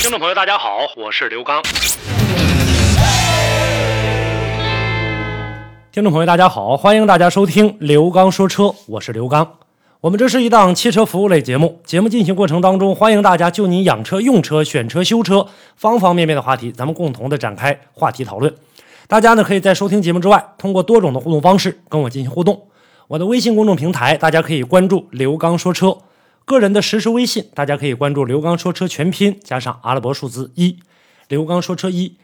听众朋友，大家好，我是刘刚。听众朋友，大家好，欢迎大家收听刘刚说车，我是刘刚。我们这是一档汽车服务类节目，节目进行过程当中，欢迎大家就您养车、用车、选车、修车方方面面的话题，咱们共同的展开话题讨论。大家呢可以在收听节目之外，通过多种的互动方式跟我进行互动。我的微信公众平台，大家可以关注刘刚说车。个人的实时微信，大家可以关注“刘刚说车”全拼加上阿拉伯数字一，“刘刚说车一”。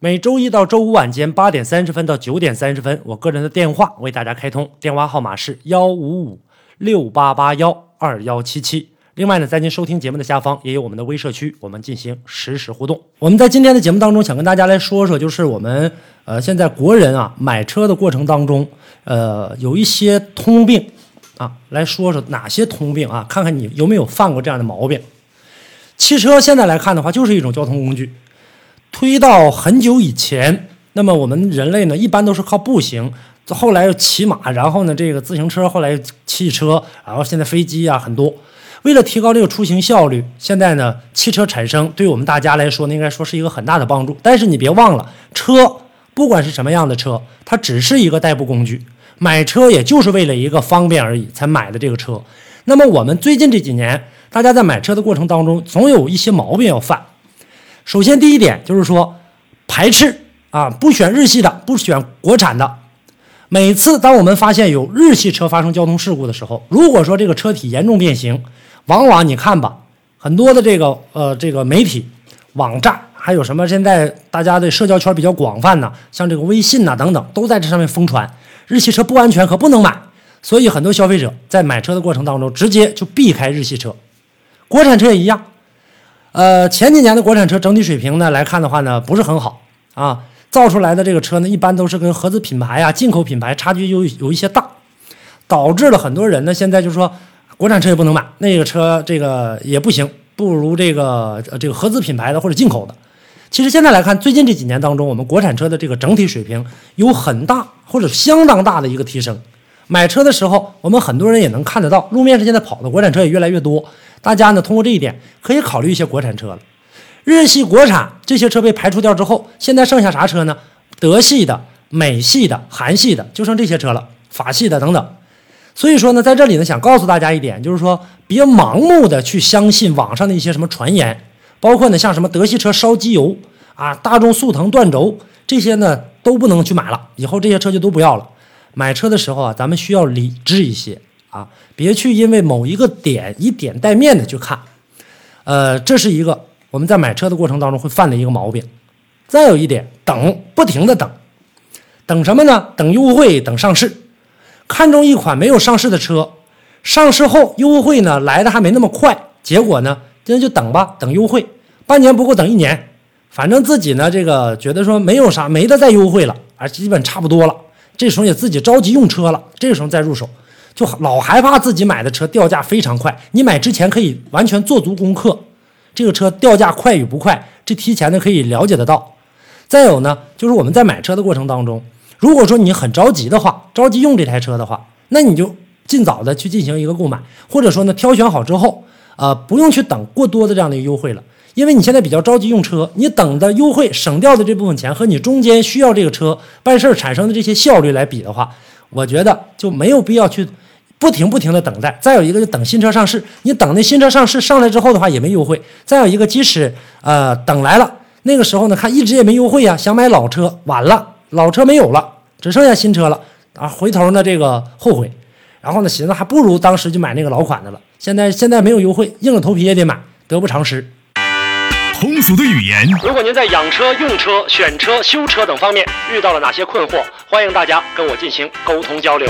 每周一到周五晚间八点三十分到九点三十分，我个人的电话为大家开通，电话号码是幺五五六八八幺二幺七七。另外呢，在您收听节目的下方也有我们的微社区，我们进行实时互动。我们在今天的节目当中，想跟大家来说说，就是我们呃现在国人啊买车的过程当中，呃有一些通病。啊，来说说哪些通病啊？看看你有没有犯过这样的毛病。汽车现在来看的话，就是一种交通工具。推到很久以前，那么我们人类呢，一般都是靠步行，后来又骑马，然后呢，这个自行车，后来汽车，然后现在飞机啊很多。为了提高这个出行效率，现在呢，汽车产生对我们大家来说，应该说是一个很大的帮助。但是你别忘了，车不管是什么样的车，它只是一个代步工具。买车也就是为了一个方便而已才买的这个车。那么我们最近这几年，大家在买车的过程当中，总有一些毛病要犯。首先第一点就是说，排斥啊，不选日系的，不选国产的。每次当我们发现有日系车发生交通事故的时候，如果说这个车体严重变形，往往你看吧，很多的这个呃这个媒体、网站，还有什么现在大家的社交圈比较广泛呢，像这个微信呐等等，都在这上面疯传。日系车不安全，可不能买，所以很多消费者在买车的过程当中，直接就避开日系车。国产车也一样，呃，前几年的国产车整体水平呢来看的话呢，不是很好啊，造出来的这个车呢，一般都是跟合资品牌啊、进口品牌差距有有一些大，导致了很多人呢现在就说国产车也不能买，那个车这个也不行，不如这个呃这个合资品牌的或者进口的。其实现在来看，最近这几年当中，我们国产车的这个整体水平有很大或者相当大的一个提升。买车的时候，我们很多人也能看得到，路面上现在跑的国产车也越来越多。大家呢，通过这一点可以考虑一些国产车了。日系、国产这些车被排除掉之后，现在剩下啥车呢？德系的、美系的、韩系的，就剩这些车了，法系的等等。所以说呢，在这里呢，想告诉大家一点，就是说别盲目的去相信网上的一些什么传言。包括呢，像什么德系车烧机油啊，大众速腾断轴这些呢，都不能去买了。以后这些车就都不要了。买车的时候啊，咱们需要理智一些啊，别去因为某一个点以点带面的去看。呃，这是一个我们在买车的过程当中会犯的一个毛病。再有一点，等，不停的等，等什么呢？等优惠，等上市。看中一款没有上市的车，上市后优惠呢来的还没那么快，结果呢？那就等吧，等优惠，半年不够等一年，反正自己呢，这个觉得说没有啥，没得再优惠了，啊，基本差不多了。这时候也自己着急用车了，这个时候再入手，就老害怕自己买的车掉价非常快。你买之前可以完全做足功课，这个车掉价快与不快，这提前的可以了解得到。再有呢，就是我们在买车的过程当中，如果说你很着急的话，着急用这台车的话，那你就尽早的去进行一个购买，或者说呢，挑选好之后。呃，不用去等过多的这样的一个优惠了，因为你现在比较着急用车，你等的优惠省掉的这部分钱和你中间需要这个车办事儿产生的这些效率来比的话，我觉得就没有必要去不停不停的等待。再有一个就等新车上市，你等那新车上市上来之后的话也没优惠。再有一个，即使呃等来了，那个时候呢看一直也没优惠呀，想买老车晚了，老车没有了，只剩下新车了啊，回头呢这个后悔。然后呢，寻思还不如当时就买那个老款的了。现在现在没有优惠，硬着头皮也得买，得不偿失。通俗的语言。如果您在养车、用车、选车、修车等方面遇到了哪些困惑，欢迎大家跟我进行沟通交流。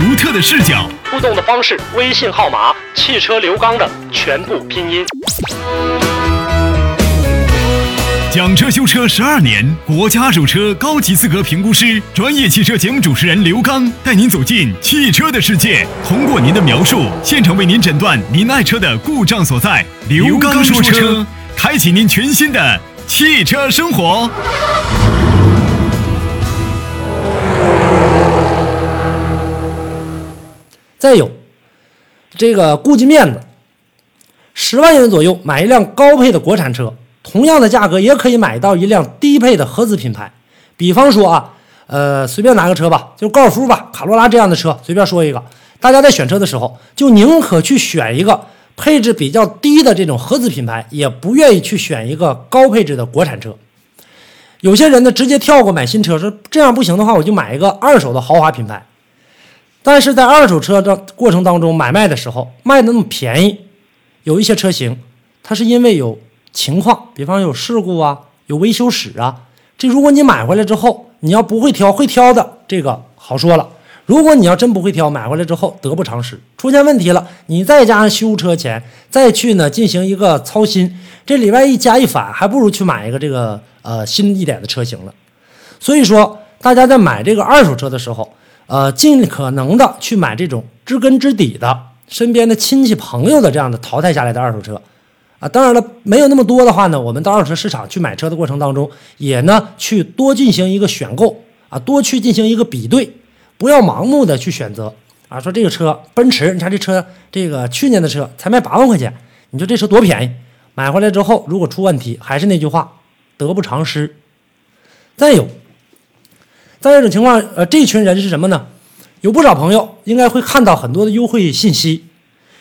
独特的视角。互动的方式：微信号码汽车刘刚的全部拼音。讲车修车十二年，国家二手车高级资格评估师，专业汽车节目主持人刘刚带您走进汽车的世界，通过您的描述，现场为您诊断您爱车的故障所在。刘刚说车，开启您全新的汽车生活。再有，这个顾及面子，十万元左右买一辆高配的国产车，同样的价格也可以买到一辆低配的合资品牌。比方说啊，呃，随便拿个车吧，就高尔夫吧、卡罗拉这样的车，随便说一个。大家在选车的时候，就宁可去选一个配置比较低的这种合资品牌，也不愿意去选一个高配置的国产车。有些人呢，直接跳过买新车，说这样不行的话，我就买一个二手的豪华品牌。但是在二手车的过程当中买卖的时候，卖的那么便宜，有一些车型，它是因为有情况，比方有事故啊，有维修史啊。这如果你买回来之后，你要不会挑，会挑的这个好说了。如果你要真不会挑，买回来之后得不偿失，出现问题了，你再加上修车钱，再去呢进行一个操心，这里外一加一返，还不如去买一个这个呃新一点的车型了。所以说，大家在买这个二手车的时候。呃，尽可能的去买这种知根知底的、身边的亲戚朋友的这样的淘汰下来的二手车，啊，当然了，没有那么多的话呢，我们到二手车市场去买车的过程当中，也呢去多进行一个选购啊，多去进行一个比对，不要盲目的去选择啊。说这个车奔驰，你看这车，这个去年的车才卖八万块钱，你说这车多便宜，买回来之后如果出问题，还是那句话，得不偿失。再有。再一种情况，呃，这群人是什么呢？有不少朋友应该会看到很多的优惠信息，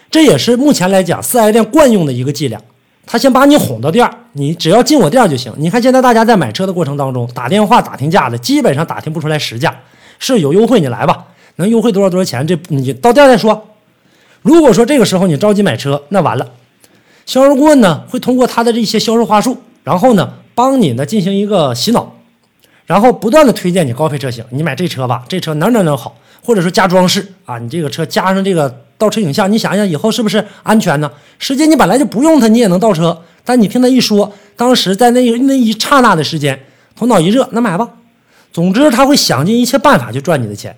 这也是目前来讲四 S 店惯用的一个伎俩。他先把你哄到店儿你只要进我店儿就行。你看现在大家在买车的过程当中，打电话打听价的，基本上打听不出来实价，是有优惠你来吧，能优惠多少多少钱？这你到店再说。如果说这个时候你着急买车，那完了，销售顾问呢会通过他的这些销售话术，然后呢帮你呢进行一个洗脑。然后不断的推荐你高配车型，你买这车吧，这车哪哪哪好，或者说加装饰啊，你这个车加上这个倒车影像，你想想以后是不是安全呢？实际你本来就不用它，你也能倒车，但你听他一说，当时在那那一刹那的时间，头脑一热，那买吧。总之他会想尽一切办法去赚你的钱，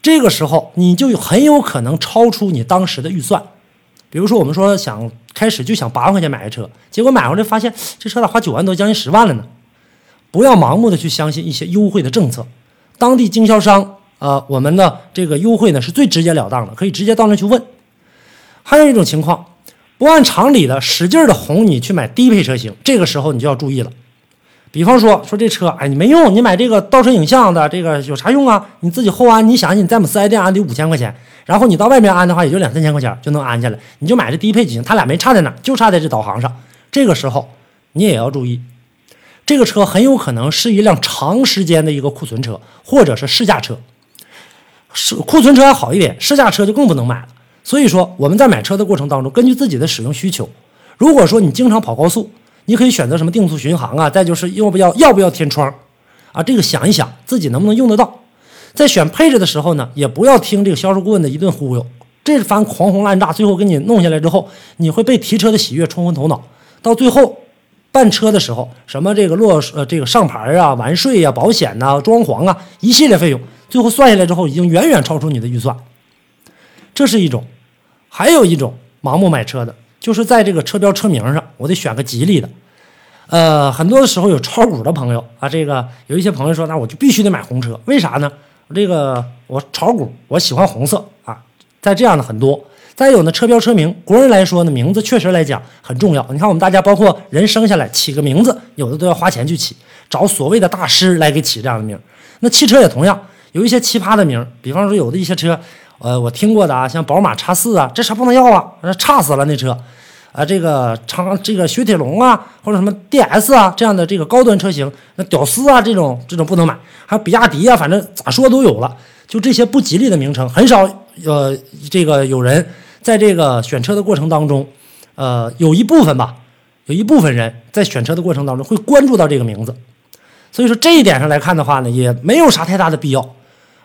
这个时候你就很有可能超出你当时的预算。比如说我们说想开始就想八万块钱买个车，结果买回来发现这车咋花九万多，将近十万了呢？不要盲目的去相信一些优惠的政策，当地经销商啊，我们的这个优惠呢是最直截了当的，可以直接到那去问。还有一种情况，不按常理的使劲的哄你去买低配车型，这个时候你就要注意了。比方说，说这车，哎，你没用，你买这个倒车影像的这个有啥用啊？你自己后安，你想想你在我们四 S 店安得五千块钱，然后你到外面安的话也就两三千块钱就能安下来，你就买这低配就行，它俩没差在哪，就差在这导航上。这个时候你也要注意。这个车很有可能是一辆长时间的一个库存车，或者是试驾车。是库存车还好一点，试驾车就更不能买了。所以说，我们在买车的过程当中，根据自己的使用需求，如果说你经常跑高速，你可以选择什么定速巡航啊，再就是要不要要不要天窗啊，这个想一想自己能不能用得到。在选配置的时候呢，也不要听这个销售顾问的一顿忽悠，这番狂轰滥炸，最后给你弄下来之后，你会被提车的喜悦冲昏头脑，到最后。办车的时候，什么这个落呃这个上牌啊、完税呀、保险呐、装潢啊，一系列费用，最后算下来之后，已经远远超出你的预算。这是一种，还有一种盲目买车的，就是在这个车标车名上，我得选个吉利的。呃，很多的时候有炒股的朋友啊，这个有一些朋友说，那我就必须得买红车，为啥呢？这个我炒股，我喜欢红色啊，在这样的很多。再有呢，车标车名，国人来说呢，名字确实来讲很重要。你看我们大家，包括人生下来起个名字，有的都要花钱去起，找所谓的大师来给起这样的名。那汽车也同样有一些奇葩的名，比方说有的一些车，呃，我听过的啊，像宝马叉四啊，这车不能要啊，那差死了那车。啊，这个长这个雪铁龙啊，或者什么 DS 啊这样的这个高端车型，那屌丝啊这种这种不能买。还有比亚迪啊，反正咋说都有了。就这些不吉利的名称，很少呃这个有人。在这个选车的过程当中，呃，有一部分吧，有一部分人在选车的过程当中会关注到这个名字，所以说这一点上来看的话呢，也没有啥太大的必要。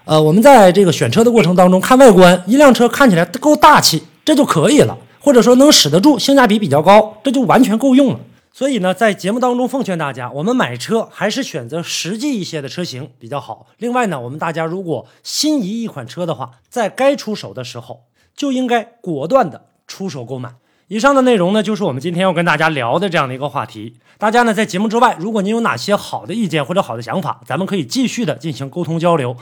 呃，我们在这个选车的过程当中看外观，一辆车看起来够大气，这就可以了，或者说能使得住，性价比比较高，这就完全够用了。所以呢，在节目当中奉劝大家，我们买车还是选择实际一些的车型比较好。另外呢，我们大家如果心仪一款车的话，在该出手的时候就应该果断的出手购买。以上的内容呢，就是我们今天要跟大家聊的这样的一个话题。大家呢，在节目之外，如果您有哪些好的意见或者好的想法，咱们可以继续的进行沟通交流。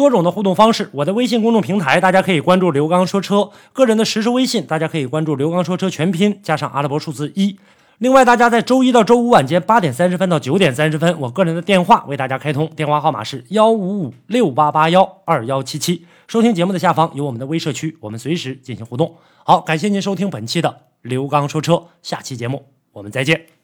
多种的互动方式，我的微信公众平台大家可以关注刘刚说车，个人的实时微信大家可以关注刘刚说车全拼加上阿拉伯数字一。另外，大家在周一到周五晚间八点三十分到九点三十分，我个人的电话为大家开通，电话号码是幺五五六八八幺二幺七七。收听节目的下方有我们的微社区，我们随时进行互动。好，感谢您收听本期的刘刚说车，下期节目我们再见。